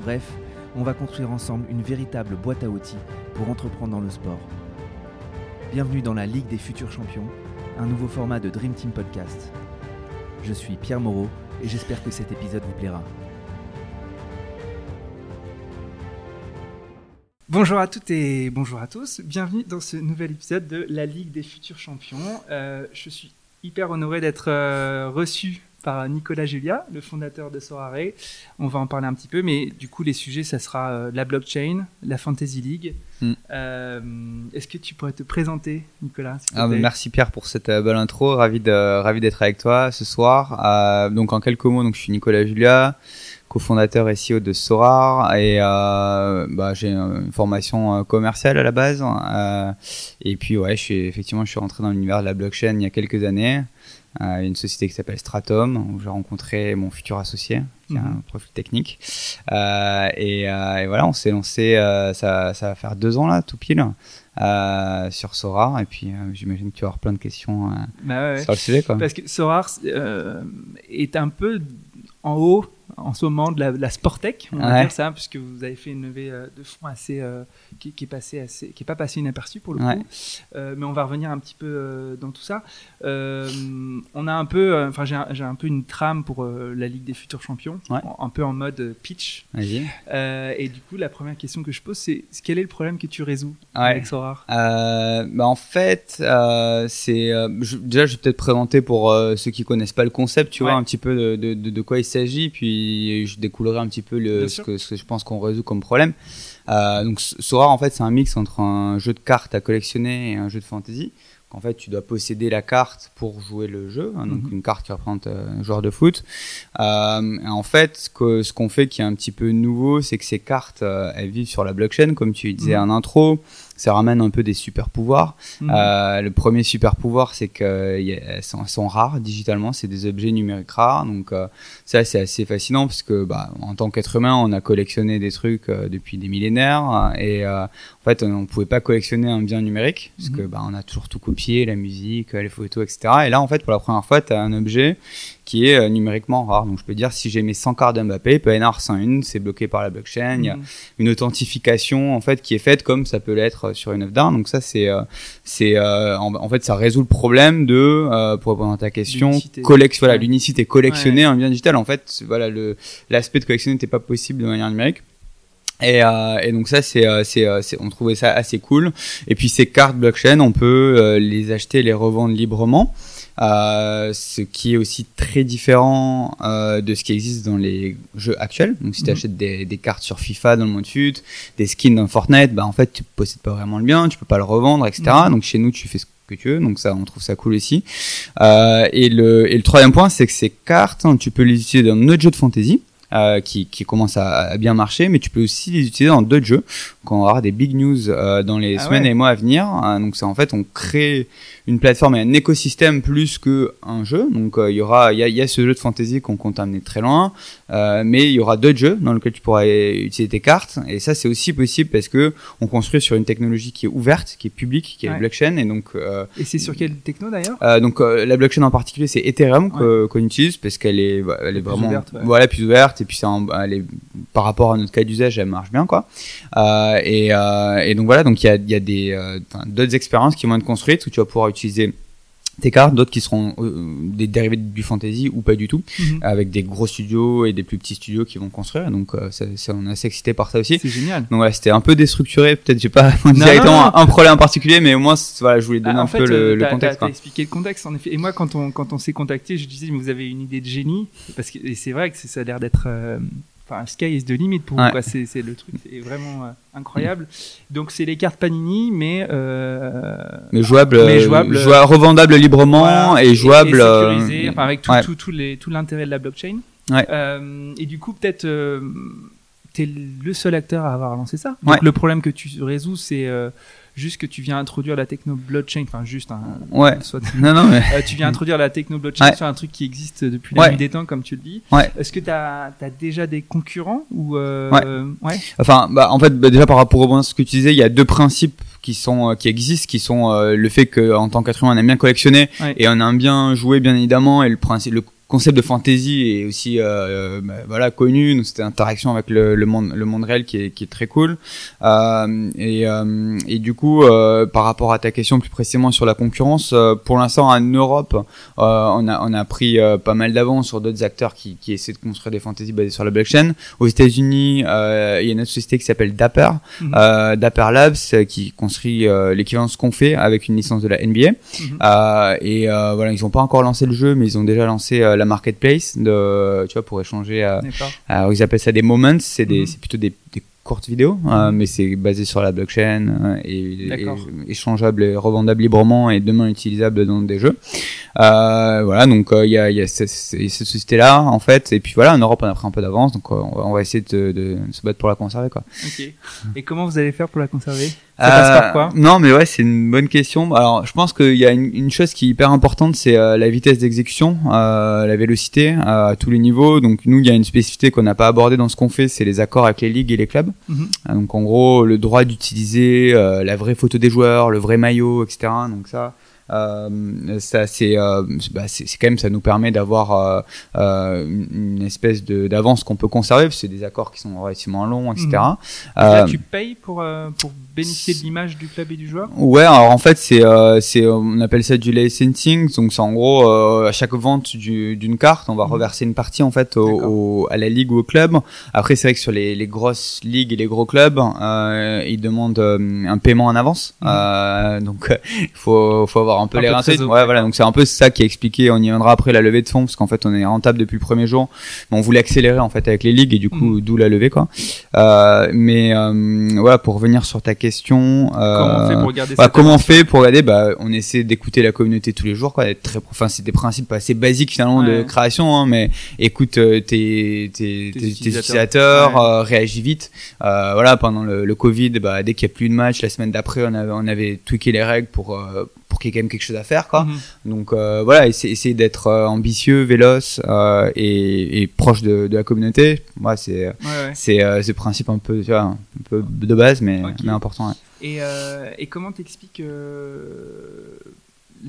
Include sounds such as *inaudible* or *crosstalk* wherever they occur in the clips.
Bref, on va construire ensemble une véritable boîte à outils pour entreprendre dans le sport. Bienvenue dans la Ligue des futurs champions, un nouveau format de Dream Team Podcast. Je suis Pierre Moreau et j'espère que cet épisode vous plaira. Bonjour à toutes et bonjour à tous. Bienvenue dans ce nouvel épisode de la Ligue des futurs champions. Euh, je suis hyper honoré d'être euh, reçu par Nicolas Julia, le fondateur de Sorare. On va en parler un petit peu, mais du coup, les sujets, ça sera euh, la blockchain, la Fantasy League. Mm. Euh, Est-ce que tu pourrais te présenter, Nicolas Ah, merci Pierre pour cette euh, belle intro. Ravi d'être avec toi ce soir. Donc en quelques mots, donc je suis Nicolas Julia, cofondateur et CEO de Sorar et euh, bah, j'ai une formation commerciale à la base. Euh, et puis ouais, je suis effectivement je suis rentré dans l'univers de la blockchain il y a quelques années. Euh, une société qui s'appelle Stratum où j'ai rencontré mon futur associé qui a Mhm. un profil technique. Euh, et, euh, et voilà, on s'est lancé. euh, ça, ça va faire deux ans là, tout pile. Sur Sora et puis j'imagine que tu vas avoir plein de questions Bah ouais, sur le sujet quoi. Parce que Sorar est un peu en haut en ce moment de la, de la Sportec, on va Ouais. dire ça, puisque vous avez fait une levée euh, de fonds assez, euh, qui, qui est passée assez, qui est pas passée inaperçue pour le Ouais. coup. Euh, mais on va revenir un petit peu dans tout ça. On a un peu, enfin j'ai un, un peu une trame pour la Ligue des futurs champions, Ouais. un peu en mode pitch. Et du coup, la première question que je pose, c'est quel est le problème que tu résous avec Sorar bah en fait, c'est déjà je vais peut-être présenter pour ceux qui connaissent pas le concept, tu vois un petit peu de, de, de, de quoi il s'agit, puis je découlerai un petit peu le, ce que, ce que je pense qu'on résout comme problème. Euh, donc Sora en fait c'est un mix entre un jeu de cartes à collectionner et un jeu de fantasy. En fait, tu dois posséder la carte pour jouer le jeu, hein, donc Mhm. une carte qui représente euh, un joueur de foot. Euh, et en fait, ce que- ce qu'on fait qui est un petit peu nouveau, c'est que ces cartes, elles vivent sur la blockchain, comme tu disais Mhm. en intro. Ça ramène un peu des super pouvoirs. Mhm. Euh, le premier super pouvoir, c'est qu'elles sont, sont rares digitalement, c'est des objets numériques rares. Donc euh, ça, c'est assez fascinant parce que bah, en tant qu'être humain, on a collectionné des trucs euh, depuis des millénaires et euh, en fait, on ne pouvait pas collectionner un bien numérique parce que Mhm. bah, on a toujours tout copié, la musique, euh, les photos, etc. Et là, en fait, pour la première fois, tu as un objet qui est euh, numériquement rare. Donc je peux dire si j'ai mes 100 cartes d'Mbappé, il peut y en avoir 101, c'est bloqué par la blockchain. Il y a Mhm. une authentification en fait qui est faite comme ça peut l'être sur une œuvre d'art. Donc ça c'est euh, c'est euh, en, en fait ça résout le problème de euh, pour répondre à ta question L'unicité. collect voilà Ouais. l'unicité collectionner un bien digital en fait voilà le l'aspect de collectionner n'était pas possible de manière numérique. Et, euh, et donc ça c'est euh, c'est euh, on trouvait ça assez cool et puis ces cartes blockchain on peut euh, les acheter et les revendre librement euh, ce qui est aussi très différent euh, de ce qui existe dans les jeux actuels. Donc, si tu Mhm. achètes des, des cartes sur FIFA dans le monde fut, des skins dans Fortnite, bah en fait, tu possèdes pas vraiment le bien, tu peux pas le revendre, etc. Mhm. Donc, chez nous, tu fais ce que tu veux. Donc, ça, on trouve ça cool aussi. Euh, et le et le troisième point, c'est que ces cartes, hein, tu peux les utiliser dans notre jeu de fantasy. Euh, qui, qui commence à, à bien marcher, mais tu peux aussi les utiliser dans d'autres jeux. Quand on aura des big news euh, dans les Ah semaines ouais. et mois à venir, euh, donc c'est en fait on crée une plateforme et un écosystème plus que un jeu. Donc euh, il y aura, il y a, il y a ce jeu de fantasy qu'on compte amener très loin, euh, mais il y aura d'autres jeux dans lesquels tu pourras utiliser tes cartes. Et ça c'est aussi possible parce que on construit sur une technologie qui est ouverte, qui est publique, qui est Ouais. la blockchain. Et donc Et c'est sur quelle techno d'ailleurs? donc la blockchain en particulier c'est Ethereum qu'on utilise parce qu'elle est bah, elle est Plus vraiment ouverte, voilà plus ouverte et puis elle est par rapport à notre cas d'usage elle marche bien quoi euh, et, euh, et donc voilà donc il y a, il y a des euh, d'autres expériences qui vont être construites où tu vas pouvoir utiliser tes cartes, d'autres qui seront euh, des dérivés du fantasy ou pas du tout, Mhm. avec des gros studios et des plus petits studios qui vont construire. Donc euh, ça, ça, on est assez excité par ça aussi. C'est génial. Donc voilà, c'était un peu déstructuré. Peut-être j'ai pas non, directement non. un, un problème en particulier, mais au moins voilà, je voulais donner Ah, en un fait, peu le, euh, le contexte. t'as- expliqué le contexte, en effet. Et moi, quand on, quand on s'est contacté, je disais, mais vous avez une idée de génie? Parce que c'est vrai que ça a l'air d'être. euh, Enfin, sky is the limit pour. Ouais. C'est c'est le truc, c'est vraiment euh, incroyable. Donc, c'est les cartes Panini, mais. euh, Mais jouable, Mais euh, jouable, joua- revendable librement voilà, et jouable. Et, euh, enfin, avec tout, ouais. tout, tout les- tout l'intérêt de la blockchain. Ouais. Euh, et du coup, peut-être, euh, t'es le seul acteur à avoir lancé ça. Donc Ouais. le problème que tu résous, c'est euh, juste que tu viens introduire la techno blockchain, enfin juste un. Ouais. soit- Non, non, mais. *laughs* Euh, tu viens *laughs* introduire la techno blockchain Ouais. sur un truc qui existe depuis la nuit des temps, comme tu le dis. Est-ce que tu as, déjà des concurrents ou euh, Ouais. Enfin, bah, en fait, bah, déjà par rapport au ce que tu disais, il y a deux principes qui sont qui existent, qui sont euh, le fait que en tant qu'être humain, on aime bien collectionner Ouais. et on aime bien jouer, bien évidemment, et le principe, le concept de fantasy est aussi euh, bah, voilà connu. Donc c'était interaction avec le, le monde le monde réel qui est qui est très cool. Euh, et euh, et du coup, euh, par rapport à ta question plus précisément sur la concurrence, euh, pour l'instant en Europe, euh, on a on a pris euh, pas mal d'avance sur d'autres acteurs qui qui essaient de construire des fantasy basées sur la blockchain. Aux États-Unis, euh, il y a une autre société qui s'appelle Dapper, euh, Dapper Labs, euh, qui construit euh, l'équivalent de ce qu'on fait avec une licence de la NBA. Mhm. Euh, et euh, voilà, ils ont pas encore lancé le jeu, mais ils ont déjà lancé euh, la marketplace de, tu vois, pour échanger. Alors ils appellent ça des moments, c'est des, Mhm. c'est plutôt des, des courtes vidéos, euh, mais c'est basé sur la blockchain euh, et, échangeable et revendable librement et demain utilisable dans des jeux. Euh, voilà, donc euh, il y a, il y a cette, cette société-là en fait, et puis voilà, en Europe on a pris un peu d'avance, donc euh, on va, on va essayer de, de se battre pour la conserver quoi. Et comment vous allez faire pour la conserver? Ça passe par quoi Euh, Non, mais ouais, c'est une bonne question. Alors, je pense qu'il y a une, une chose qui est hyper importante, c'est euh, la vitesse d'exécution, euh, la vélocité euh, à tous les niveaux. Donc, nous, il y a une spécificité qu'on n'a pas abordée dans ce qu'on fait, c'est les accords avec les ligues et les clubs. Mhm. Donc, en gros, le droit d'utiliser euh, la vraie photo des joueurs, le vrai maillot, etc. Donc ça. Euh, ça c'est euh, bah, c'est quand même ça nous permet d'avoir euh, une, espèce de d'avance qu'on peut conserver parce que c'est des accords qui sont relativement longs etc Mhm. Et là, tu payes pour, euh, pour bénéficier de l'image du club et du joueur? Ouais, alors en fait c'est euh, c'est on appelle ça du licensing, donc c'est en gros euh, à chaque vente du- d'une carte, on va Mhm. reverser une partie en fait au, au- à la ligue ou au club. Après c'est vrai que sur les, les grosses ligues et les gros clubs, euh, ils demandent un paiement en avance, euh, donc il faut faut avoir un peu Un les trésor, Ouais, voilà, donc c'est un peu ça qui est expliqué. On y viendra après la levée de fonds parce qu'en fait on est rentable depuis le premier jour, mais on voulait accélérer en fait avec les ligues et du coup Mhm. d'où la levée quoi. Euh, mais euh, voilà pour revenir sur ta question. Comment on fait euh, pour regarder bah, comment on fait pour regarder bah, On essaie d'écouter la communauté tous les jours, quoi. Être très, enfin, c'est des principes assez basiques finalement de création, hein, mais écoute euh, tes, tes, Tes utilisateurs. Ouais. euh, réagis vite. Euh, voilà, pendant le, le Covid, bah, dès qu'il y a plus de match, la semaine d'après, on avait, on avait tweaké les règles pour euh, pour qu'il y ait quand même quelque chose à faire, quoi. Mhm. Donc euh, voilà, essayer, essayer d'être euh, ambitieux, véloce euh, et, et proche de, de la communauté. Moi, c'est Ouais, ouais. c'est euh, ce principe un peu, tu vois, un peu de base, mais, mais important. ouais. Et, et comment t'expliques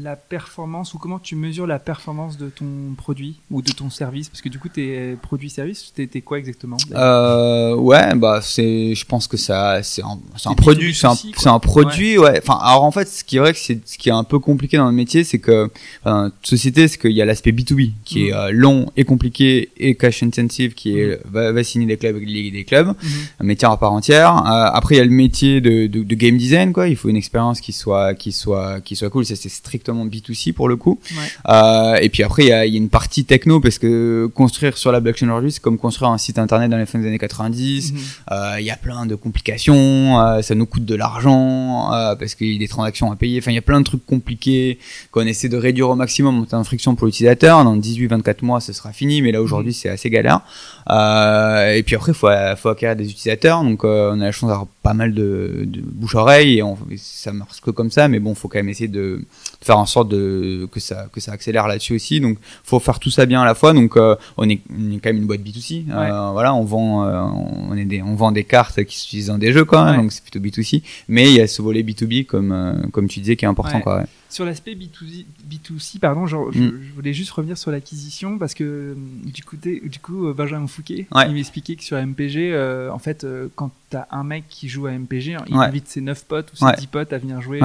la performance ou comment tu mesures la performance de ton produit ou de ton service? Parce que du coup, tes produits-services, t'es quoi exactement? Euh, ouais, bah c'est, je pense que ça, c'est un, produit, c'est un, B2C, quoi. c'est un produit, ouais. Enfin, alors en fait, ce qui est vrai que c'est, ce qui est un peu compliqué dans le métier, c'est que, enfin, dans notre société, c'est qu'il y a l'aspect B2B qui est Mhm. euh, long et compliqué et cash intensive qui est va, va signer des clubs des clubs, Mhm. un métier à part entière. Euh, après, il y a le métier de, de, de game design, quoi. Il faut une expérience qui soit, qui soit, qui soit cool. Ça, c'est strictement B2C pour le coup. Ouais. Euh, et puis après, il y a, il y a une partie techno parce que construire sur la blockchain aujourd'hui, c'est comme construire un site internet dans les fins des années 90. Mhm. Euh, Il y a plein de complications, euh, ça nous coûte de l'argent parce qu'il y a des transactions à payer. Enfin, il y a plein de trucs compliqués qu'on essaie de réduire au maximum en termes de friction pour l'utilisateur. Dans 18-24 mois, ce sera fini, mais là aujourd'hui, c'est assez galère. Euh, et puis après, faut faut acquérir des utilisateurs. Donc, euh, on a la chance d'avoir pas mal de, de bouche-oreille et on, ça marche que comme ça. Mais bon, faut quand même essayer de faire en sorte de que ça que ça accélère là-dessus aussi. Donc, faut faire tout ça bien à la fois. Donc, euh, on, est, on est quand même une boîte B2C. Euh, voilà, on vend euh, on est des on vend des cartes qui s'utilisent dans des jeux quoi. Ouais. Donc, c'est plutôt B2C. Mais il y a ce volet B2B comme comme tu disais qui est important Ouais. quoi. Sur l'aspect B2C, B2C, pardon, genre, Mm. je voulais juste revenir sur l'acquisition parce que du coup, du coup Benjamin Fouquet, il m'expliquait que sur MPG, en fait, quand t'as un mec qui joue à MPG, il Ouais. invite ses 9 potes ou ses Ouais. 10 potes à venir jouer.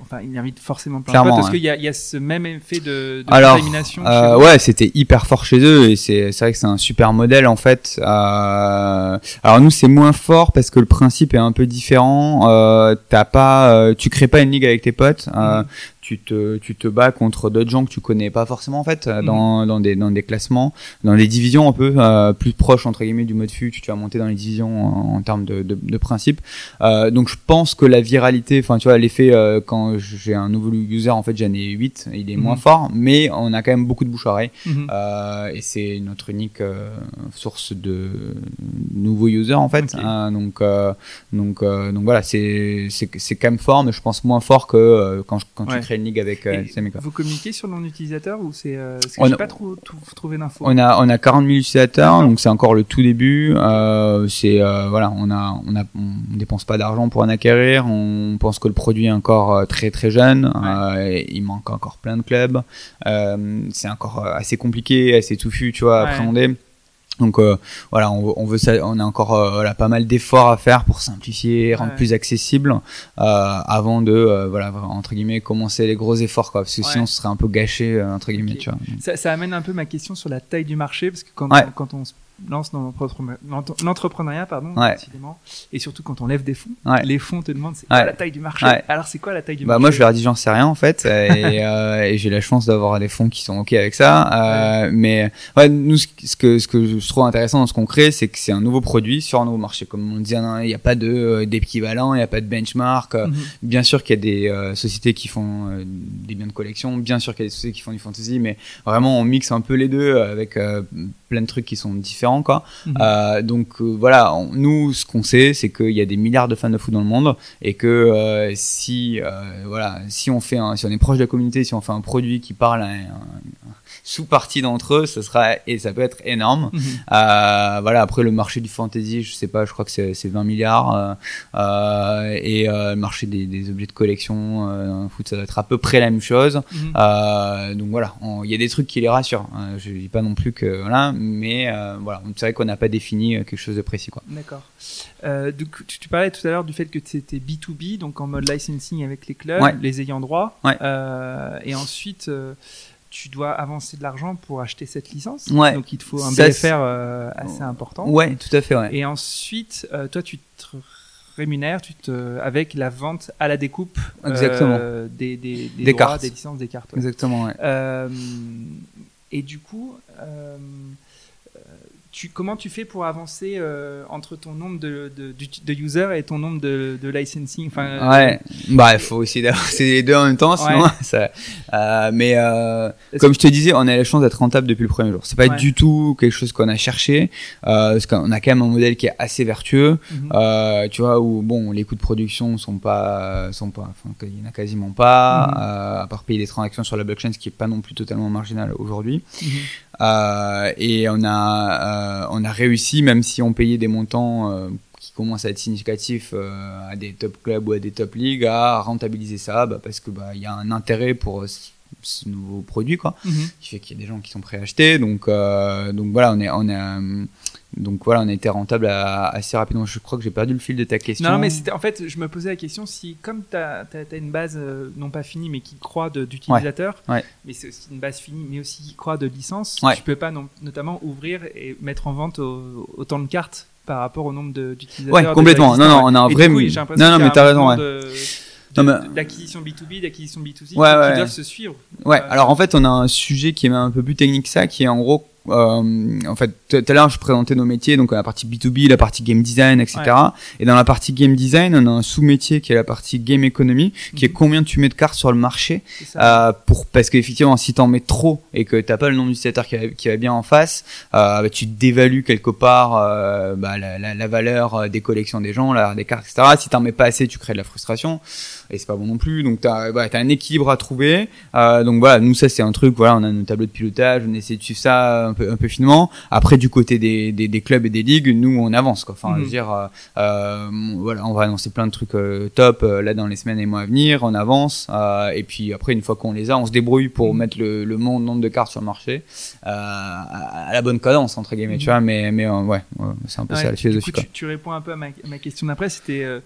Enfin, il invite forcément plein Clairement, de potes. Est-ce qu'il y y a ce même effet de, de Alors, contamination Euh, ouais, c'était hyper fort chez eux et c'est vrai que c'est un super modèle en fait. Euh, alors nous c'est moins fort parce que le principe est un peu différent. Euh, T'as pas, euh, tu crées pas une ligue avec tes potes. Euh. Tu te, tu te bats contre d'autres gens que tu connais pas forcément en fait Mhm. dans, dans des dans des classements, dans des divisions un peu euh, plus proches entre guillemets du mode fut. Tu vas monter dans les divisions en, en termes de, de, de principe. Euh, donc je pense que la viralité, enfin tu vois l'effet euh, quand j'ai un nouveau user en fait j'en ai 8 il est moins Mhm. fort, mais on a quand même beaucoup de bouche à oreille. Mhm. Euh, et c'est notre unique euh, source de nouveaux users en fait. Hein, donc euh, donc euh, donc voilà, c'est quand même fort, mais je pense moins fort que euh, quand je- quand Ouais. tu crées une ligue avec euh, vous communiquez sur le nom d'utilisateur ou c'est euh, parce que On j'ai a- pas trop, trouvé d'infos. On a on a 40 000 utilisateurs, donc c'est encore le tout début. Euh, c'est euh, voilà, on a on a on dépense pas d'argent pour en acquérir. On pense que le produit est encore très très jeune. il manque encore plein de clubs. C'est encore assez compliqué, assez touffu, tu vois, à Ouais. appréhender. Donc euh, voilà, on, veut- on veut ça, on a encore euh, voilà, pas mal d'efforts à faire pour simplifier, rendre Ouais. plus accessible, euh, avant de voilà entre guillemets commencer les gros efforts quoi, parce que Ouais. sinon ce serait un peu gâché entre guillemets, Ok. tu vois. Ça, ça amène un peu ma question sur la taille du marché, parce que quand, Ouais. on, quand on se lance dans l'entrepre- l'entre- l'entrepreneuriat, pardon, Ouais. et surtout quand on lève des fonds, Ouais. les fonds te demandent c'est Ouais. quoi la taille du marché. Alors c'est quoi la taille du Bah marché moi je leur dis j'en sais rien en fait et, *laughs* euh, et j'ai la chance d'avoir des fonds qui sont ok avec ça euh, mais nous ce que ce que je trouve intéressant dans ce qu'on crée c'est que c'est un nouveau produit sur un nouveau marché comme on dit hein, il n'y a pas de euh, d'équivalent il n'y a pas de benchmark Mhm. bien sûr qu'il y a des sociétés qui font des biens de collection bien sûr qu'il y a des sociétés qui font du fantasy mais vraiment on mixe un peu les deux avec plein de trucs qui sont différents quoi Mhm. euh, donc euh, voilà, on- nous ce qu'on sait, c'est qu'il y a des milliards de fans de foot dans le monde et que euh, si voilà, si on fait, un, si on est proche de la communauté, si on fait un produit qui parle à un, un sous-partie d'entre eux, ça sera et ça peut être énorme. Mhm. Euh, voilà, après le marché du fantasy, je sais pas, je crois que c'est c'est 20 milliards euh, euh, et le marché des, des objets de collection, foot, ça doit être à peu près la même chose. Mhm. Donc voilà, il y a des trucs qui les rassurent. Euh, je dis pas non plus que voilà, mais voilà, c'est vrai qu'on n'a pas défini quelque chose de précis quoi. D'accord. Donc, tu, tu parlais tout à l'heure du fait que c'était B2B, donc en mode licensing avec les clubs, Ouais. les ayants droit. Ouais. Et ensuite, tu dois avancer de l'argent pour acheter cette licence. Ouais. Donc il te faut un Ça, BFR euh, assez important. Ouais, tout à fait, ouais. Et ensuite, euh, toi, tu te rémunères tu te, avec la vente à la découpe euh, des, des, des Des droits, cartes. des licences, des cartes. Exactement, ouais. Et du coup, tu, comment tu fais pour avancer euh, entre ton nombre de, de, de users et ton nombre de, de licensing? Enfin, euh, Ouais, bah il faut essayer d'avancer les *laughs* deux en même temps, sinon Ouais. *laughs* ça. euh, mais euh, comme je te disais, on a la chance d'être rentable depuis le premier jour. C'est pas Ouais. du tout quelque chose qu'on a cherché, euh, parce qu'on a quand même un modèle qui est assez vertueux. Euh, tu vois où bon les coûts de production sont pas sont pas enfin il y en a quasiment pas euh, à part payer des transactions sur la blockchain ce qui est pas non plus totalement marginal aujourd'hui Mhm. Euh, et on a euh, on a réussi même si on payait des montants euh, qui commencent à être significatifs euh, à des top clubs ou à des top ligues à rentabiliser ça bah, parce que bah il y a un intérêt pour euh, ce, nouveau produit quoi Mhm. qui fait qu'il y a des gens qui sont prêts à acheter. Donc, euh, donc voilà, on est, on est, euh, donc voilà, on a été rentable à- assez rapidement. Je crois que j'ai perdu le fil de ta question. Non, mais en fait, je me posais la question si, comme tu as, une base euh, non pas finie, mais qui croît de- d'utilisateurs, Ouais. mais c'est aussi une base finie, mais aussi qui croît de licences, Ouais. tu peux pas non- notamment ouvrir et mettre en vente au- autant de cartes par rapport au nombre d'utilisateurs. Ouais, complètement. Non, non, on a un Et vrai- coup, Non, non, mais t'as raison, ouais. D'acquisition B2B, d'acquisition B2C, Ouais, qui, ouais. doivent se suivre. Ouais. Euh, Alors en fait, on a un sujet qui est un peu plus technique que ça, qui est en gros, euh, en fait, tout à l'heure, je présentais nos métiers, donc la partie B2B, la partie game design, etc. Et dans la partie game design, on a un sous-métier qui est la partie game economy, qui est Mhm. combien tu mets de cartes sur le marché. Euh, pour parce qu'effectivement si t'en mets trop et que t'as pas le nombre d'utilisateurs qui va, qui va bien en face euh, bah, tu dévalues quelque part euh, bah, la, la, la valeur euh, des collections des gens la, des cartes etc si t'en mets pas assez tu crées de la frustration et c'est pas bon non plus donc t'as bah, t'as un équilibre à trouver euh, donc voilà nous ça c'est un truc voilà on a nos tableaux de pilotage on essaie de suivre ça un peu un peu finement après du côté des, des, des clubs et des ligues nous on avance quoi enfin Mhm. je veux dire euh, euh, voilà on va annoncer plein de trucs euh, top euh, là dans les semaines et mois à venir on avance euh, et puis après une fois qu'on les a on se débrouille pour Mhm. mettre le, le nombre de cartes sur le marché euh, à, à la bonne cadence entre guillemets Mhm. tu vois mais mais ouais, ouais, c'est un peu Ouais, ça la du philosophie coup, quoi. tu, tu réponds un peu à ma, à ma question d'après, c'était euh,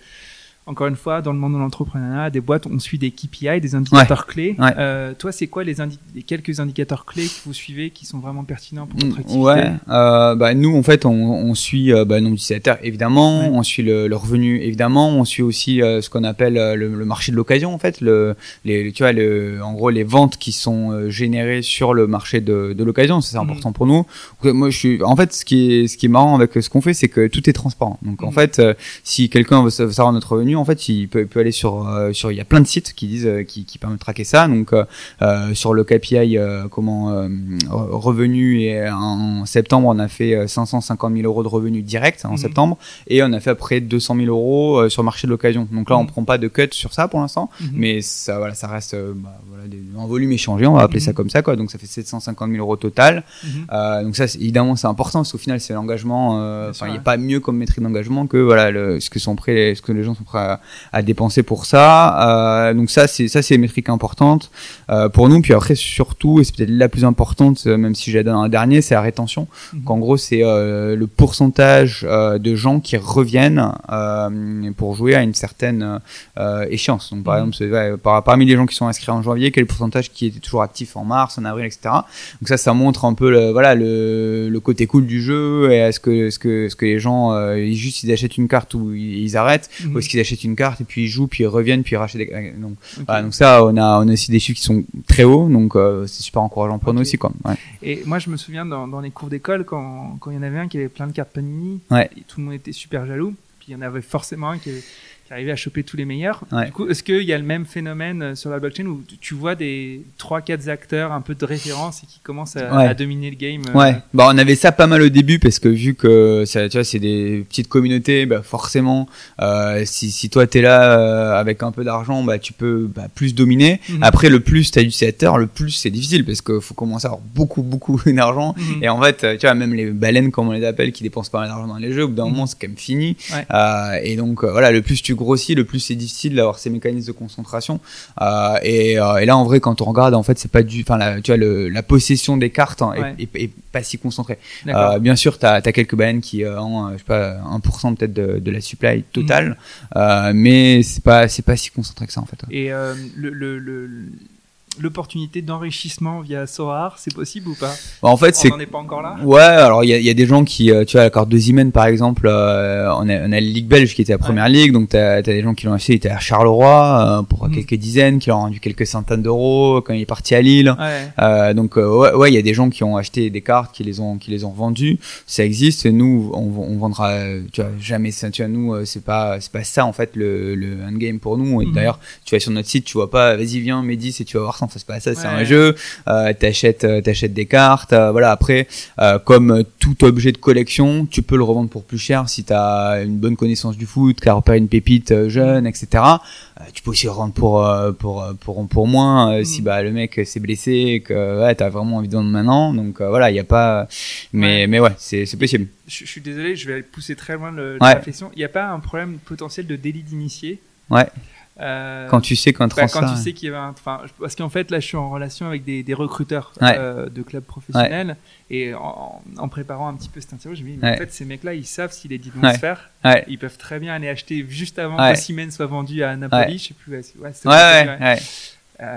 encore une fois, dans le monde de l'entrepreneuriat, des boîtes, on suit des KPI, des indicateurs clés. Euh, toi, c'est quoi les, les, quelques indicateurs clés que vous suivez qui sont vraiment pertinents pour votre activité? Ouais, euh, bah, nous, en fait, on, on suit euh, bah, le nombre d'utilisateurs, évidemment, on suit le, le, revenu, évidemment, on suit aussi euh, ce qu'on appelle euh, le, le, marché de l'occasion, en fait, le, les, tu vois, le, en gros, les ventes qui sont générées sur le marché de, de l'occasion, c'est mm. important pour nous. Moi, je suis, en fait, ce qui est, ce qui est marrant avec ce qu'on fait, c'est que tout est transparent. Donc, en mm. fait, si quelqu'un veut savoir notre revenu, en fait, il peut, peut aller sur, euh, sur, il y a plein de sites qui disent, euh, qui, qui permettent de traquer ça. Donc, euh, sur le KPI, comment revenu et en septembre, on a fait 550 000 euros de revenus directs en mhm. septembre et on a fait à peu près 200 000 euros sur le marché de l'occasion. Donc là, on mhm. prend pas de cut sur ça pour l'instant, mhm. mais ça, voilà, ça reste bah, voilà, des, en volume échangé, on va appeler ça comme ça, quoi. Donc ça fait 750 000 euros total. donc ça, évidemment, c'est important parce qu'au final, c'est l'engagement. Enfin, il n'y a pas mieux comme métrique d'engagement que voilà le, ce que sont prêts, ce que les gens sont prêts à, à dépenser pour ça. Euh, donc ça, c'est ça, c'est une métrique importante euh, pour nous. Puis après, surtout, et c'est peut-être la plus importante, euh, même si j'ai dans un dernier, c'est la rétention. Mhm. En gros, c'est euh, le pourcentage de gens qui reviennent pour jouer à une certaine échéance. Donc par mhm. exemple, par, parmi les gens qui sont inscrits en janvier, quel est le pourcentage qui était toujours actif en mars, en avril, etc. Donc ça, ça montre un peu le, voilà le, le côté cool du jeu et est-ce que est-ce que est-ce que les gens ils juste ils achètent une carte ou ils, arrêtent mhm. ou est-ce qu'ils achètent une carte et puis ils jouent, puis ils reviennent, puis ils rachètent des... Donc, donc ça, on a, on a aussi des chiffres qui sont très hauts, donc euh, c'est super encourageant pour nous aussi. Quoi. Ouais. Et moi, je me souviens dans, dans les cours d'école, quand, quand il y en avait un qui avait plein de cartes Panini, ouais. et tout le monde était super jaloux, puis il y en avait forcément un qui avait arriver à choper tous les meilleurs. Du coup, est-ce qu'il y a le même phénomène euh, sur la blockchain où tu vois des 3-4 acteurs un peu de référence et qui commencent à, dominer le game euh Ouais, bah, on avait ça pas mal au début parce que vu que ça, tu vois, c'est des petites communautés, bah, forcément, euh, si, si toi t'es là euh, avec un peu d'argent, bah, tu peux bah, plus dominer. Mhm. Après, le plus t'as utilisateur, le plus c'est difficile parce qu'il faut commencer à avoir beaucoup, beaucoup *laughs* d'argent. Mhm. Et en fait, tu vois, même les baleines, comme on les appelle, qui dépensent pas mal d'argent dans les jeux, au bout d'un mhm. moment, c'est quand même fini. et donc, voilà, le plus tu grossis, le plus c'est difficile d'avoir ces mécanismes de concentration. Euh, et, euh, et, là, en vrai, quand on regarde, en fait, c'est pas du, enfin, tu vois, le, la possession des cartes hein, est, pas si concentrée. Euh, bien sûr, tu as, quelques baleines qui ont, je sais pas, 1% peut-être de, de, la supply totale, mhm. mais c'est pas, c'est pas si concentré que ça, en fait. Et le, le, le l'opportunité d'enrichissement via Sorar, c'est possible ou pas bah, En fait, c'est. On n'en est pas encore là? Ouais, alors il y a, y a, des gens qui, euh, tu vois, la carte de Zimen par exemple, euh, on, a, on a la Ligue belge qui était la première ligue, donc t'as as des gens qui l'ont acheté, il était à Charleroi euh, pour mm. quelques dizaines, qui l'ont rendu quelques centaines d'euros quand il est parti à Lille. Ouais. donc ouais, il y a des gens qui ont acheté des cartes, qui les ont, qui les ont vendues. Ça existe. Nous, on, on vendra, tu vois, jamais ça. Tu vois, nous, c'est pas, c'est pas ça en fait le, le endgame pour nous. Et mm. d'ailleurs, tu vas sur notre site, tu vois pas, vas-y viens, Mehdi, et tu vas voir ça c'est pas ça, c'est un jeu. Euh, t'achètes, euh, t'achètes des cartes. Euh, voilà. Après, euh, comme tout objet de collection, tu peux le revendre pour plus cher si t'as une bonne connaissance du foot, as repéré une pépite jeune, etc. tu peux aussi le revendre pour pour pour pour moins mm. si bah le mec s'est blessé et que ouais, t'as vraiment envie de vendre maintenant. Donc voilà, il y a pas. Mais mais ouais, c'est c'est possible. Je, suis désolé, je vais pousser très loin le, la réflexion. Il n'y a pas un problème potentiel de délit d'initié? Ouais. Euh, quand tu sais qu'un bah, Quand tu sais qu'il y a enfin, parce qu'en fait là, je suis en relation avec des, des recruteurs euh, de clubs professionnels. Et en, en, préparant un petit peu cette interview, je me dis, mais en fait, ces mecs-là, ils savent s'il est dit se faire. Ils peuvent très bien aller acheter juste avant que Siemens soit vendu à Napoli. Je sais plus. Ouais, ouais,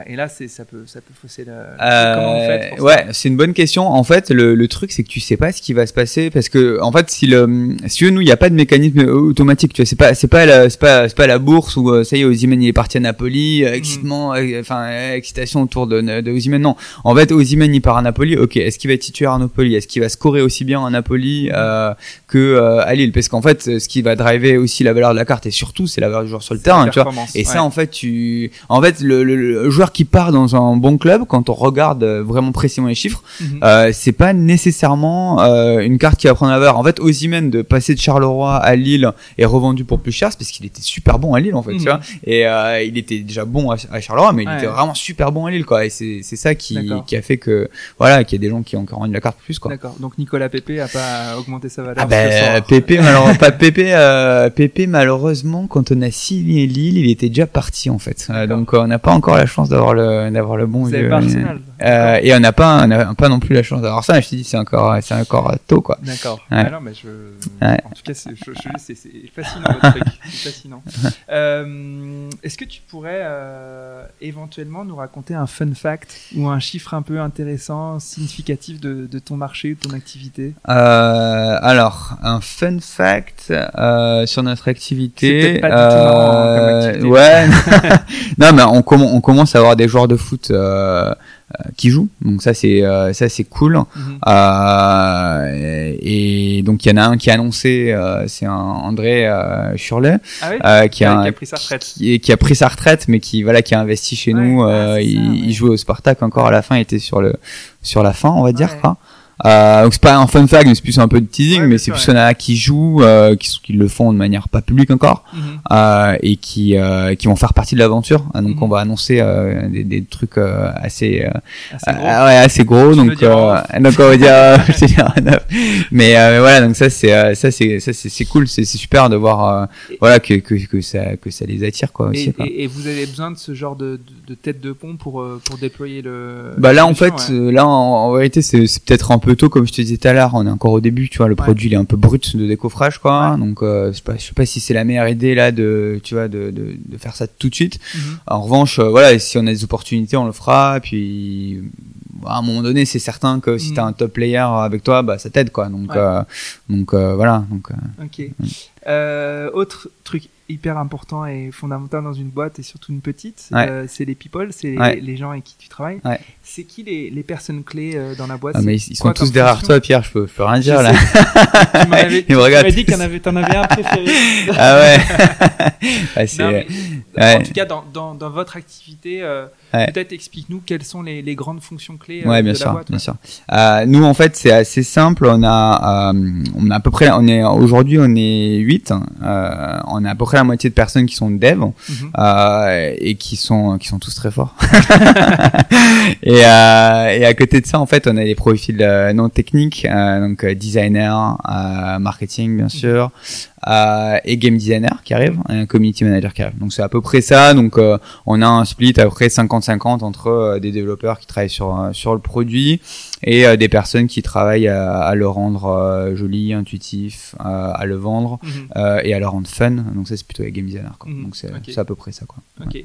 et là, c'est ça peut ça peut fausser le. Euh, comment Ouais, c'est une bonne question. En fait, le, le truc, c'est que tu sais pas ce qui va se passer parce que en fait, si le si nous, il n'y a pas de mécanisme automatique. Tu vois, c'est pas c'est pas la c'est pas c'est pas la bourse où euh, ça y est, Ozymen il est parti à Napoli, euh, mhm. excitement, enfin excitation autour de de. Non, en fait, Ozymen il part à Napoli. Ok, est-ce qu'il va être titulaire à Napoli? Est-ce qu'il va scorer aussi bien à Napoli euh, que à Lille? Parce qu'en fait, ce qui va driver aussi la valeur de la carte et surtout, c'est la valeur du joueur sur le terrain. Tu vois. Et ça, en fait, tu en fait le, le joueur qui part dans un bon club, quand on regarde euh, vraiment précisément les chiffres, mhm. euh, c'est pas nécessairement euh, une carte qui va prendre la valeur. En fait, Ozymen de passer de Charleroi à Lille est revendu pour plus cher, c'est parce qu'il était super bon à Lille en fait, tu mhm. vois. Et euh, il était déjà bon à, Charleroi, mais il était vraiment super bon à Lille, quoi. Et c'est c'est ça qui qui a fait que voilà, qu'il y a des gens qui ont encore rendu la carte plus, quoi. D'accord. Donc Nicolas Pépé a pas augmenté sa valeur. Ah ben Pépé *laughs* malheureusement pas Pépé Pépé malheureusement quand on a signé Lille, il était déjà parti en fait. donc on n'a pas encore la chance chance d'avoir le d'avoir le bon vieux. Euh, et on n'a pas on a pas non plus la chance d'avoir ça. Je te dis c'est encore c'est encore tôt quoi. D'accord. Ouais. Ah non, mais je... En tout cas, c'est je, je- c'est- c'est fascinant votre truc. *laughs* C'est fascinant. Euh, Est-ce que tu pourrais euh, éventuellement nous raconter un fun fact ou un chiffre un peu intéressant, significatif de, de ton marché ou de ton activité? Alors, un fun fact sur notre activité. C'est pas du tout marrant, hein, comme activité. ouais. *laughs* *laughs* non, mais on commence à avoir des joueurs de foot euh, euh, qui jouent, donc ça c'est euh, ça c'est cool. Mhm. Et, et donc il y en a un qui a annoncé, c'est un André Schurlet, Ah oui qui, a, qui a pris sa retraite. qui, qui a pris sa retraite, mais qui voilà qui a investi chez Ouais, nous. ah, ça, il, ouais. il jouait au Spartak encore à la fin, il était sur le sur la fin, on va dire quoi. Euh, donc c'est pas un fun fact, mais c'est plus un peu de teasing, Ouais, mais c'est plus qu'il y en a qui jouent, euh, qui, qui le font de manière pas publique encore, Mhm. euh, et qui euh, qui vont faire partie de l'aventure. Ah, Donc Mhm. on va annoncer euh, des, des trucs euh, assez euh, Assez gros. ouais, assez gros. Tu donc, euh, donc on va dire, *laughs* je. Mais voilà, donc ça c'est ça c'est ça c'est cool, c'est c'est super de voir euh, Et- voilà que, que que ça que ça les attire quoi aussi. Et, quoi. et- vous avez besoin de ce genre de, de, de tête de pont pour, pour déployer le. Bah là en fait, ouais. là en, en vérité c'est c'est peut-être un peu tôt comme je te disais tout à l'heure, on est encore au début, tu vois, le Ouais. produit il est un peu brut de décoffrage quoi, Ouais. donc euh, je sais pas je sais pas si c'est la meilleure idée là de tu vois de de, de faire ça tout de suite. Mhm. En revanche, euh, voilà, si on a des opportunités, on le fera. Puis à un moment donné, c'est certain que si Mm. t'as un top player avec toi, bah ça t'aide quoi. Donc Ouais. euh, donc voilà. Donc Ok. Euh, autre truc hyper important et fondamental dans une boîte et surtout une petite, Ouais. euh, c'est les people, c'est les, Ouais. les gens avec qui tu travailles. Ouais. C'est qui les, les personnes clés euh, dans la boîte? Ah, C'est mais ils, ils sont tous derrière toi, Pierre. Je peux, je peux rien Je dire là. *laughs* Tu avais, m'avais dit tous. qu'il y en avait, t'en avais un préféré. ah ouais. *laughs* Ouais, c'est Non, mais, ouais. En tout cas, dans, dans, dans votre activité, euh, Ouais. peut-être explique-nous quelles sont les, les grandes fonctions clés euh, Ouais, de bien la sûr, boîte. bien sûr. Euh, nous, en fait, c'est assez simple. On a, euh, on a à peu près, on est aujourd'hui, on est 8 Euh, on a à peu près la moitié de personnes qui sont dev Mhm. euh, et qui sont, qui sont tous très forts. *laughs* et, euh, et à côté de ça, en fait, on a des profils non techniques, euh, donc designer, euh, marketing, bien sûr, euh, et game designer qui arrive, et un community manager qui arrive. Donc c'est à peu près ça. Donc euh, on a un split à peu près 50-50 entre euh, des développeurs qui travaillent sur euh, sur le produit et des personnes qui travaillent à, à le rendre joli, intuitif, euh, à le vendre euh, et à le rendre fun. Donc ça c'est plutôt les game designers. Quoi. Mhm. Donc c'est Ok. c'est à peu près ça quoi. Ok.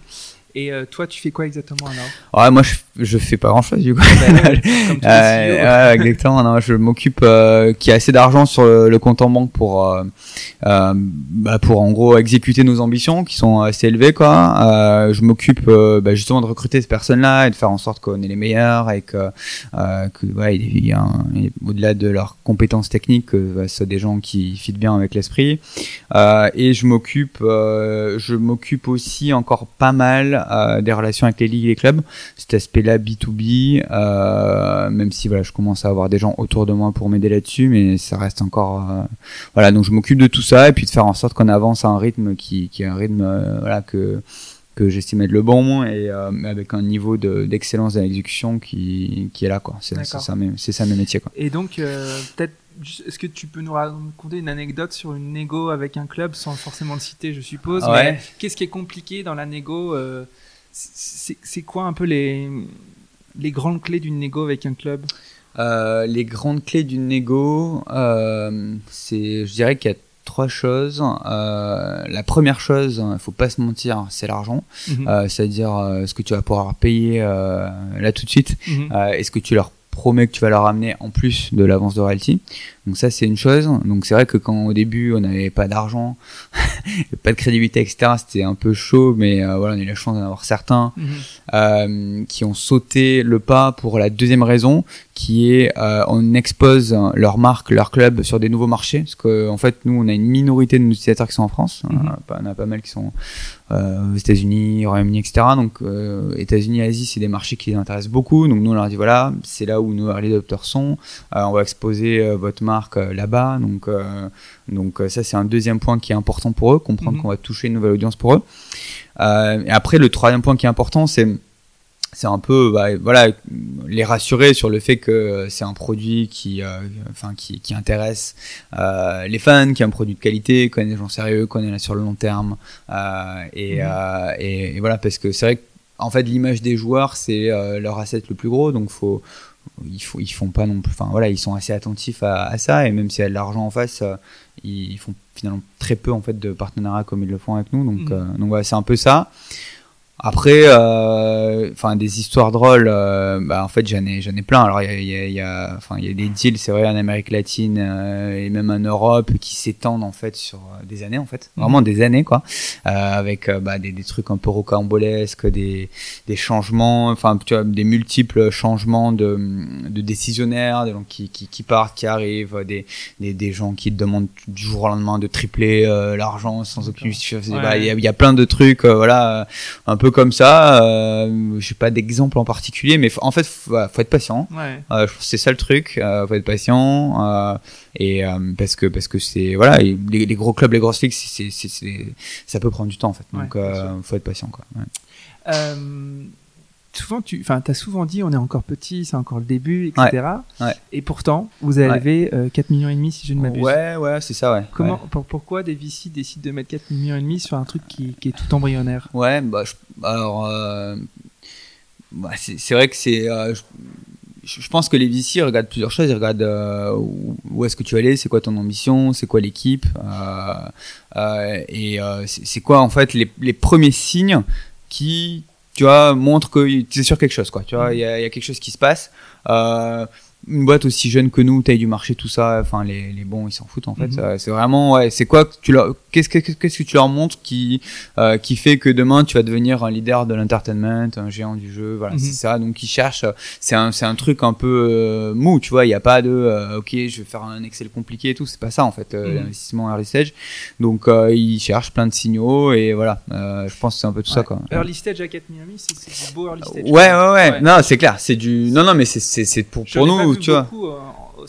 Et euh, toi, tu fais quoi exactement alors? Ouais, moi je, je fais pas grand chose du coup. Comme *laughs* tous les Euh, CEO. ouais, exactement. Non, je m'occupe euh, qu'il y ait assez d'argent sur le, le compte en banque pour euh, euh, bah, pour en gros exécuter nos ambitions qui sont assez élevées quoi. Euh, je m'occupe bah, justement de recruter ces personnes-là et de faire en sorte qu'on ait les meilleurs et que que ouais, il y a un- il- au-delà de leurs compétences techniques, que bah, ce soit des gens qui fit bien avec l'esprit. Et je m'occupe je m'occupe aussi encore pas mal des relations avec les ligues et les clubs cet aspect-là B2B, euh, même si voilà, je commence à avoir des gens autour de moi pour m'aider là-dessus, mais ça reste encore euh, voilà. Donc je m'occupe de tout ça et puis de faire en sorte qu'on avance à un rythme qui, qui est un rythme euh, voilà que que j'estime être le bon et avec un niveau de- d'excellence de, l'exécution qui, qui est là quoi. C'est ça, mes- c'est ça mes métiers quoi. Et donc, peut-être, est-ce que tu peux nous raconter une anecdote sur une négo avec un club, sans forcément le citer, je suppose Ouais. Qu'est-ce qui est compliqué dans la négo C'est quoi un peu les, les grandes clés d'une négo avec un club? Euh, les grandes clés d'une négo, euh, c'est, je dirais qu'il y a trois choses. Euh, la première chose, il faut pas se mentir, c'est l'argent. Mhm. C'est-à-dire ce que tu vas pouvoir payer là tout de suite. Mhm. Est-ce que tu leur promets que tu vas leur amener en plus de l'avance de royalty Donc ça c'est une chose. Donc c'est vrai que quand au début on n'avait pas d'argent, *laughs* pas de crédibilité, etc. C'était un peu chaud, mais euh, voilà on a eu la chance d'en avoir certains Mhm. euh, qui ont sauté le pas pour la deuxième raison, qui est euh, on expose leur marque, leur club sur des nouveaux marchés, parce que en fait nous on a une minorité de nos utilisateurs qui sont en France, Mhm. on, a pas, on a pas mal qui sont aux États-Unis, Royaume-Uni, etc. Donc États-Unis, Asie, c'est des marchés qui les intéressent beaucoup. Donc nous on leur dit voilà, c'est là où nos early adopters sont, on va exposer votre marque euh, là-bas. Donc euh, donc euh, ça c'est un deuxième point qui est important pour eux, comprendre Mhm. qu'on va toucher une nouvelle audience pour eux. Et après, le troisième point qui est important, c'est c'est un peu bah, voilà les rassurer sur le fait que c'est un produit qui euh, enfin qui, qui intéresse euh, les fans qui est un produit de qualité qu'on est des gens sérieux qu'on est là sur le long terme euh, et, Mhm. et, et voilà parce que c'est vrai que en fait, l'image des joueurs, c'est leur asset le plus gros, donc faut ils, faut, ils font pas non plus. Enfin voilà, ils sont assez attentifs à, ça et même s'il y a de l'argent en face, ils, font finalement très peu en fait de partenariats comme ils le font avec nous. Donc mmh. donc ouais, c'est un peu ça. Après, euh, enfin des histoires drôles, euh, bah, en fait j'en ai j'en ai plein. Alors il y a, y, a, enfin il y a des deals, c'est vrai en Amérique latine euh, et même en Europe qui s'étendent en fait sur des années en fait, mhm. vraiment des années quoi, avec bah, des, des trucs un peu rocambolesques, des des changements, enfin tu vois des multiples changements de, de décisionnaires, des gens qui, qui, qui partent, qui arrivent, des, des, des gens qui te demandent du jour au lendemain de tripler l'argent sans aucune justification. Il y, y a plein de trucs, voilà, un peu comme ça. Euh, j'ai pas d'exemple en particulier, mais en fait, faut, faut être patient. Ouais. Euh, c'est ça le truc. Euh, faut être patient. Euh, et euh, parce que parce que c'est voilà, les, les, gros clubs, les grosses ligues, c'est, ça peut prendre du temps en fait. Donc, faut être patient quoi. Ouais souvent, tu enfin, as souvent dit on est encore petit, c'est encore le début, etc. Et pourtant, vous avez levé 4 millions et demi si je ne m'abuse. Ouais, ouais, c'est ça, ouais. Comment, pourquoi des VC décident de mettre 4 millions et demi sur un truc qui, qui est tout embryonnaire? Ouais, bah, alors, euh, bah, c'est vrai que c'est, euh, je, pense que les VC regardent plusieurs choses. Ils regardent euh, où, est-ce que tu vas aller, c'est quoi ton ambition, c'est quoi l'équipe, et c'est quoi en fait les, les premiers signes qui tu vois, montre que tu es sur quelque chose, quoi. Tu vois, il y, a, quelque chose qui se passe. Euh, une boîte aussi jeune que nous, taille du marché, tout ça, enfin les, les bons ils s'en foutent en fait. Mhm. C'est vraiment ouais, c'est quoi que tu leur qu'est-ce que qu'est-ce que tu leur montres qui euh, qui fait que demain tu vas devenir un leader de l'entertainment, un géant du jeu, voilà, c'est mhm. ça. Donc ils cherchent c'est un c'est un truc un peu euh, mou, tu vois, il y a pas de euh, OK, je vais faire un Excel compliqué et tout, c'est pas ça en fait mhm. l'investissement early stage. Donc ils cherchent plein de signaux et voilà, je pense que c'est un peu tout ça quoi. Early stage à 4 Miami, c'est du beau early stage. Ouais ouais ouais, non, c'est clair, c'est du non non mais c'est c'est pour pour nous tu vois. Euh,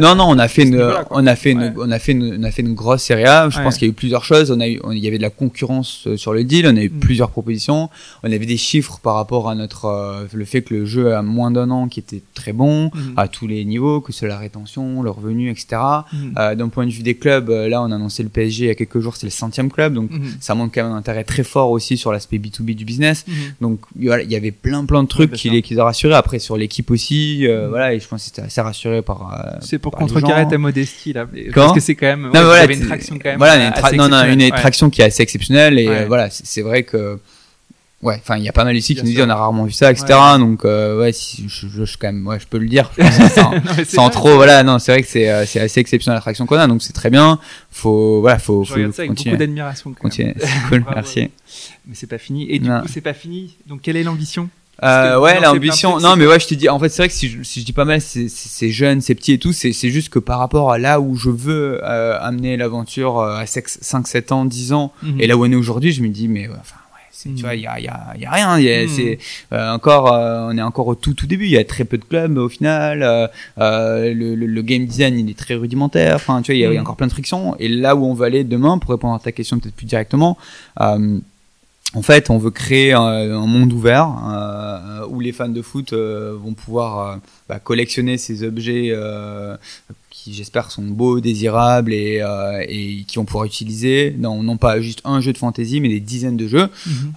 non, non, on a fait une, on a fait une, on a fait une, on a fait une grosse série A. Je pense qu'il y a eu plusieurs choses. On a eu, il y avait de la concurrence euh, sur le deal. On a eu mm. plusieurs propositions. On avait des chiffres par rapport à notre, euh, le fait que le jeu a moins d'un an qui était très bon mm. à tous les niveaux, que ce la rétention, le revenu, etc. Mm. Euh, D'un point de vue des clubs, là, on a annoncé le PSG il y a quelques jours, c'est le centième club, donc ça montre quand même un intérêt très fort aussi sur l'aspect B2B du business. Donc voilà, il y avait plein, plein de trucs qui les, qui les a rassurés. Après sur l'équipe aussi, voilà, et je pense que c'était assez rassuré par c'est pour contrecarrer ta modestie là. parce que c'est quand même. Non, voilà, une traction quand même. Voilà, une, non, non, une traction qui est assez exceptionnelle et euh, voilà, c'est vrai que. Ouais, enfin, il y a pas mal ici qui nous disent on a rarement vu ça, etc. Donc, euh, ouais, si, je, je, je, quand même, ouais, je peux le dire, *laughs* sans, *laughs* sans trop, voilà, non, c'est vrai que c'est, euh, c'est assez exceptionnel l'attraction qu'on a, donc c'est très bien. Faut, voilà, faut, je faut, ça avec beaucoup d'admiration. Continuer, c'est cool, *laughs* merci. Mais c'est pas fini. Et du coup, c'est pas fini. Donc, quelle est l'ambition? Euh, ouais, l'ambition. Non, mais ouais, je te dis, en fait, c'est vrai que si je, si je dis pas mal, c'est jeune, c'est petit et tout, c'est juste que par rapport à là où je veux euh, amener l'aventure euh, à 5, 7 ans, 10 ans, mhm. et là où on est aujourd'hui, je me dis, mais enfin, ouais, tu vois, il y a, y, a, y a rien. Y mhm. c'est encore, on est encore au tout tout début. Il y a très peu de clubs au final. le, le, game design il est très rudimentaire. Enfin, tu vois, il y, a mhm. encore plein de frictions. Et là où on va aller demain, pour répondre à ta question peut-être plus directement, en fait, on veut créer un, monde ouvert euh, où les fans de foot euh, vont pouvoir euh, bah, collectionner ces objets qui, j'espère, sont beaux, désirables et, et qui vont pouvoir utiliser non, non pas juste un jeu de fantasy, mais des dizaines de jeux mhm.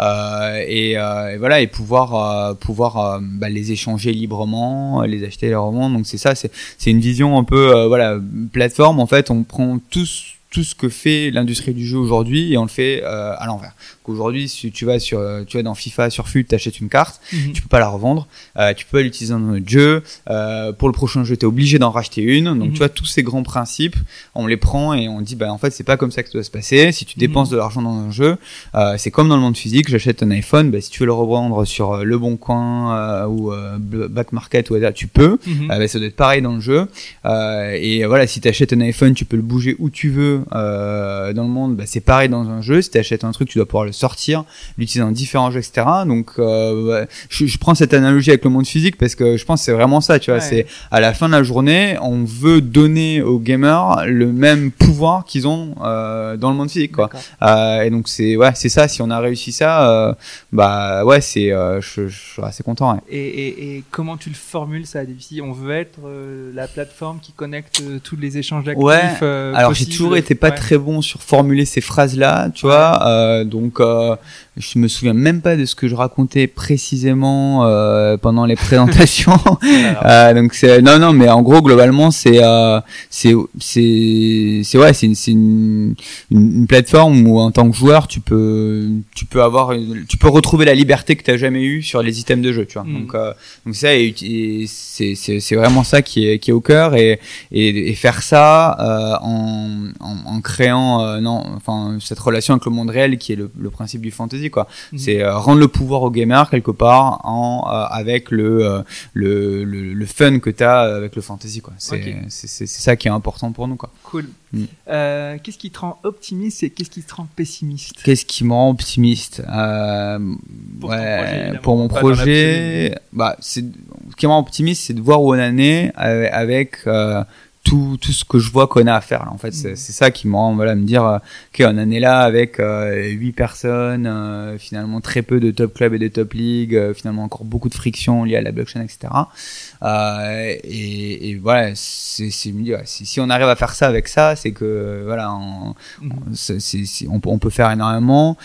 et, et, voilà et pouvoir pouvoir bah, les échanger librement, les acheter les revendre. Donc c'est ça, c'est c'est une vision un peu voilà plateforme. En fait, on prend tous tout ce que fait l'industrie du jeu aujourd'hui et on le fait à l'envers. Aujourd'hui, si tu vas sur, euh, tu vas dans FIFA, sur FUT, t'achètes une carte, mhm. tu peux pas la revendre, euh, tu peux l'utiliser dans notre jeu. Euh, pour le prochain jeu, t'es obligé d'en racheter une. Donc, mhm. tu vois, tous ces grands principes, on les prend et on dit, bah, en fait, c'est pas comme ça que ça doit se passer. Si tu dépenses mhm. de l'argent dans un jeu, euh, c'est comme dans le monde physique. J'achète un iPhone, bah, si tu veux le revendre sur euh, Le Bon Coin ou Back Market ou tu peux. Bah, ça doit être pareil dans le jeu. et voilà, si t'achètes un iPhone, tu peux le bouger où tu veux dans le monde. Bah, c'est pareil dans un jeu. Si t'achètes un truc, tu dois pouvoir le sortir, l'utiliser dans différents jeux, etc. Donc, euh, je, je, prends cette analogie avec le monde physique parce que je pense que c'est vraiment ça, tu vois. C'est à la fin de la journée, on veut donner aux gamers le même pouvoir qu'ils ont euh, dans le monde physique, quoi. Euh, et donc c'est ouais, c'est ça. Si on a réussi ça, euh, bah ouais, c'est, euh, je, je, suis assez content. Et, et, et, comment tu le formules ça, si On veut être la plateforme qui connecte tous les échanges d'actifs. Ouais. Alors j'ai toujours été pas très bon sur formuler ces phrases là, tu vois. donc euh, je me souviens même pas de ce que je racontais précisément euh, pendant les présentations. *laughs* euh, donc c'est non non mais en gros globalement c'est euh, c'est c'est c'est ouais c'est une, une, une, plateforme où en tant que joueur tu peux tu peux avoir tu peux retrouver la liberté que tu as jamais eu sur les items de jeu tu vois. Mm. Donc euh, donc ça c'est c'est c'est vraiment ça qui est qui est au cœur et et, et faire ça euh, en, en, en créant euh, non enfin cette relation avec le monde réel qui est le, le principe du fantasy quoi. Mhm. C'est euh, rendre le pouvoir au gamer quelque part en euh, avec le, le, le, le fun que tu as avec le fantasy quoi. C'est c'est ça qui est important pour nous quoi. Cool. Mm. Euh, qu'est-ce qui te rend optimiste et qu'est-ce qui te rend pessimiste? Qu'est-ce qui me rend optimiste? Euh, pour, ouais, projet, pour mon projet, bah, c'est ce qui me rend optimiste, c'est de voir où on en est avec euh, tout, tout ce que je vois qu'on a à faire là. en fait c'est mm. ça qui me rend voilà me dire euh, ok on en est là avec euh, 8 personnes euh, finalement très peu de top club et de top league euh, finalement encore beaucoup de frictions liées à la blockchain etc euh, et, et, voilà c'est si, si on arrive à faire ça avec ça c'est que voilà on, mm. on, on, peut faire énormément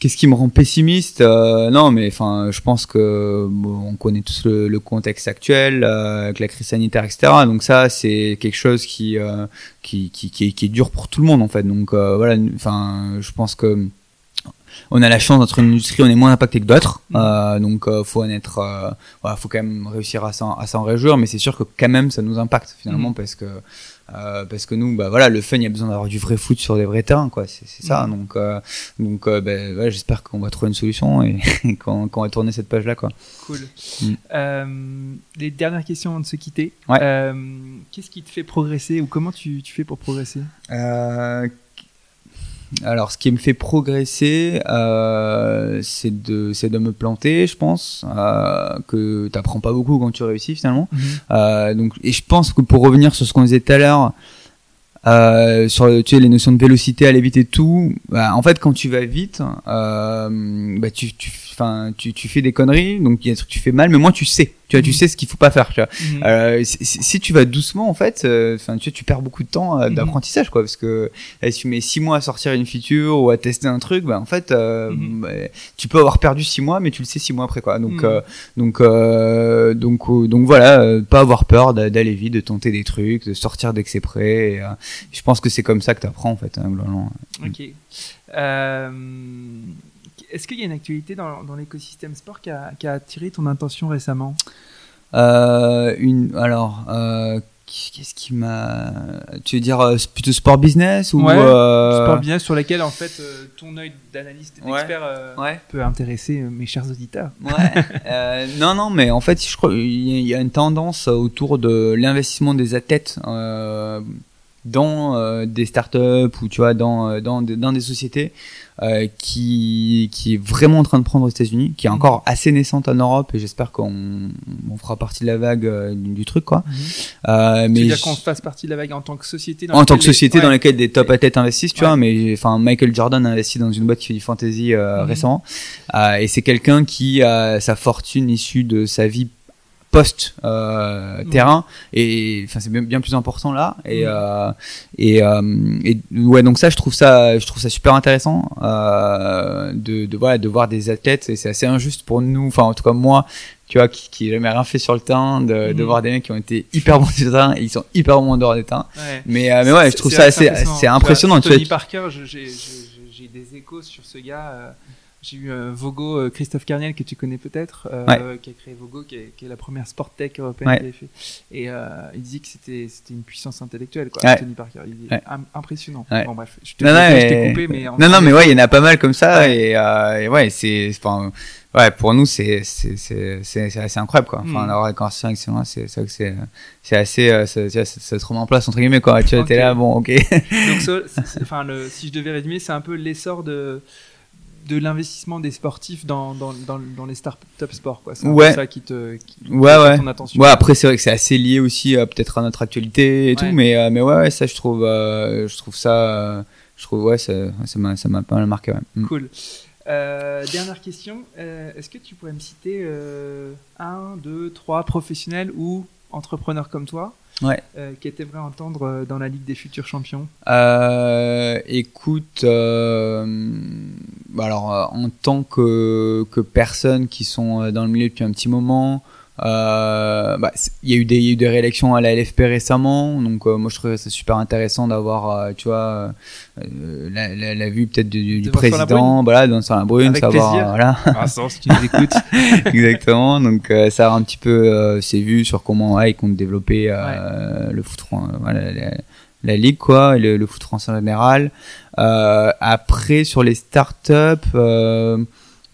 Qu'est-ce qui me rend pessimiste euh, Non, mais enfin, je pense que bon, on connaît tous le, le contexte actuel euh, avec la crise sanitaire, etc. Donc ça, c'est quelque chose qui, euh, qui, qui, qui, est, qui, est, dur pour tout le monde en fait. Donc euh, voilà, enfin, je pense que on a la chance d'être une industrie, on est moins impacté que d'autres, euh, donc euh, faut en être, euh, voilà, faut quand même réussir à s'en réjouir, mais c'est sûr que quand même ça nous impacte finalement mm. parce que euh, parce que nous, bah voilà, le fun, il y a besoin d'avoir du vrai foot sur des vrais terrains, quoi. C'est ça. Mm. Donc, euh, donc, euh, voilà, j'espère qu'on va trouver une solution et *laughs* qu'on va tourner cette page-là, quoi. Cool. Mm. les dernières questions avant de se quitter. Ouais. Qu'est-ce qui te fait progresser ou comment tu, tu fais pour progresser? Alors, ce qui me fait progresser, euh, c'est de, c'est de me planter, je pense, euh, que t'apprends pas beaucoup quand tu réussis finalement. Mhm. Euh, donc, et je pense que pour revenir sur ce qu'on disait tout à l'heure, euh, sur tu sais, les notions de vélocité, aller vite et tout, bah, en fait, quand tu vas vite, euh, bah, tu, tu, tu, tu fais des conneries, donc il y a des trucs que tu fais mal, mais moi tu sais tu vois, tu mhm. sais ce qu'il faut pas faire. Tu vois. Mhm. Euh, si, si, tu vas doucement, en fait, euh, enfin, tu, tu perds beaucoup de temps euh, mhm. d'apprentissage, quoi, parce que si tu mets six mois à sortir une feature ou à tester un truc, bah, en fait, bah, tu peux avoir perdu six mois, mais tu le sais six mois après, quoi. Donc, donc, donc, donc, voilà, pas avoir peur d'aller vite, de tenter des trucs, de sortir dès que c'est prêt. Et, je pense que c'est comme ça que tu apprends, en fait, hein. Ok. Euh est-ce qu'il y a une actualité dans, dans l'écosystème sport qui a, qui a, attiré ton attention récemment? Euh, une, Alors, euh, qu'est-ce qui m'a. Tu veux dire euh, plutôt sport business ou ouais, euh... sport business sur lequel en fait ton œil d'analyste et d'expert ouais. peut intéresser mes chers auditeurs. Ouais. *laughs* non, non, mais en fait, je crois il y a une tendance autour de l'investissement des athlètes dans euh, des startups ou tu vois dans euh, dans, dans des sociétés euh, qui qui est vraiment en train de prendre aux États-Unis, qui est encore mhm. assez naissante en Europe et j'espère qu'on on fera partie de la vague euh, du, truc quoi. Mhm. Euh, mais dire qu'on fasse partie de la vague en tant que société. Dans en tant que société les... dans laquelle des top athlètes investissent, tu vois. Mais enfin Michael Jordan a investi dans une boîte qui fait du fantasy euh, mhm. récemment et c'est quelqu'un qui a sa fortune issue de sa vie post euh, terrain et enfin c'est bien, bien, plus important là. Et euh, et, euh, et, ouais donc ça je trouve ça je trouve ça super intéressant euh, de de voilà de voir des athlètes. Et c'est assez injuste pour nous enfin en tout cas moi tu vois qui qui jamais rien fait sur le terrain de, de mm. voir des mecs qui ont été hyper bons sur le terrain et ils sont hyper bons en dehors des terrains. Ouais. mais euh, mais ouais je trouve ça assez c'est impressionnant, tu vois, Tony Parker j'ai j'ai des échos sur ce gars euh, j'ai eu euh, Vogo, euh, Christophe Carniel, que tu connais peut-être, euh, ouais. qui a créé Vogo, qui est, qui est, la première sport tech européenne ouais. fait. Et euh, il dit que c'était une puissance intellectuelle, quoi. Ouais. Tony Parker, il dit impressionnant. Bon bref, je non, mais... coupé, mais non, non, mais ouais, il y en a pas mal comme ça, et, et, ouais, c'est, enfin, ouais, pour nous, c'est c'est c'est c'est assez incroyable, quoi. Enfin, mm. avoir avec ces gens c'est ça que c'est c'est assez, ça, se remet en place entre guillemets, quoi. Tu vois, okay. t'es là, bon, ok. Donc, *laughs* enfin, si je devais résumer, c'est un peu l'essor de de l'investissement des sportifs dans, dans, dans, dans les start-up sport quoi c'est ouais. ça qui te qui ouais ouais ton attention. ouais après c'est vrai que c'est assez lié aussi euh, peut-être à notre actualité et tout mais euh, mais ouais, ça je trouve euh, je trouve ça euh, je trouve ouais ça m'a ça pas mal marqué. Mm. cool dernière question est-ce que tu pourrais me citer un deux trois professionnels ou entrepreneurs comme toi ouais. euh, qui était vrai à entendre euh, dans la Ligue des futurs champions euh, Écoute, euh, bah alors en tant que que personnes qui sont dans le milieu depuis un petit moment euh, bah, il y a eu des, y a eu des réélections à la LFP récemment, donc euh, moi je trouvais ça super intéressant d'avoir, euh, tu vois, la, la, la, vue peut-être du, du président, voilà, dans la brune, Avec savoir, plaisir. voilà. *laughs* Ça, si tu nous écoutes. *laughs* Exactement, donc ça a un petit peu ses vues sur comment ouais, ils comptent développer ouais. le foot, voilà, la, la, ligue quoi, le, le foot français en général. après sur les startups.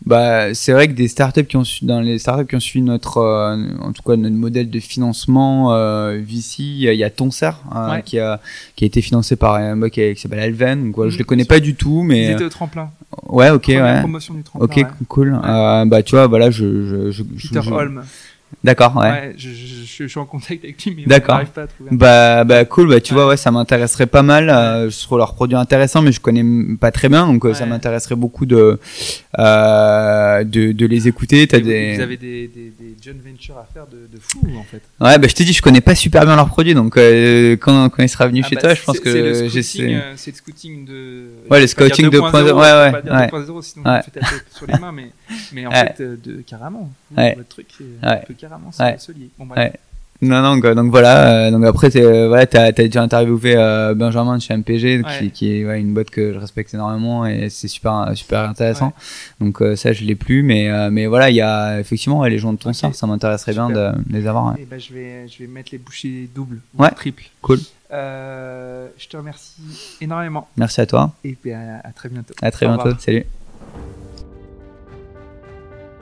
Euh, bah, c'est vrai que des startups qui ont dans les startups qui ont suivi notre, euh, en tout cas notre modèle de financement euh, VC, il y a Toncer euh, qui a qui a été financé par un mec qui, s'appelle Alven. Donc voilà, je mmh, les connais pas du tout, mais ils étaient au tremplin. Ouais, ok, Première ouais. Promotion du tremplin, ok, ouais. cool. Euh, bah tu vois, voilà, je je je, Peter je, Holm. D'accord, ouais. ouais je, je, je, suis en contact avec lui, mais D'accord. pas à trouver. Un bah, bah cool, bah tu vois, ouais, ça m'intéresserait pas mal. Euh, je trouve leurs produits intéressants, mais je connais pas très bien, donc euh, ça m'intéresserait beaucoup de, euh, de de les écouter. T'as vous, des. Vous avez des, des, des joint ventures à faire de, de fou en fait? Ouais, bah je te dis, je connais pas super bien leurs produits, donc euh, quand quand il sera venu Ah chez bah, toi, je pense que j'essaie. C'est le scouting de. Ouais, le scouting dire 2.0, 2.0, je vais ouais, pas dire ouais, 2.0, sinon ouais. on me fait taper sur les mains, mais, *laughs* mais en Ouais. fait, euh, de, carrément. Vous, Ouais. Votre truc, Ouais. ouais. peut carrément se, Ouais. lier. Bon, bref. Ouais. Non, non, donc, donc voilà. euh, donc après, euh, voilà, t'as, t'as déjà interviewé euh, Benjamin de chez MPG, qui, Ouais. qui est ouais, une boîte que je respecte énormément et c'est super, super intéressant. Donc euh, ça, je l'ai plus, mais euh, mais voilà, il y a effectivement ouais, les gens de ton Ok. sort, ça m'intéresserait bien de, les avoir. ouais. Et ben, je vais, je vais mettre les bouchées doubles, Ouais. ou triples. Cool. Euh, je te remercie énormément Merci à toi. et ben, à, à très bientôt. À très Au bientôt. revoir. Salut.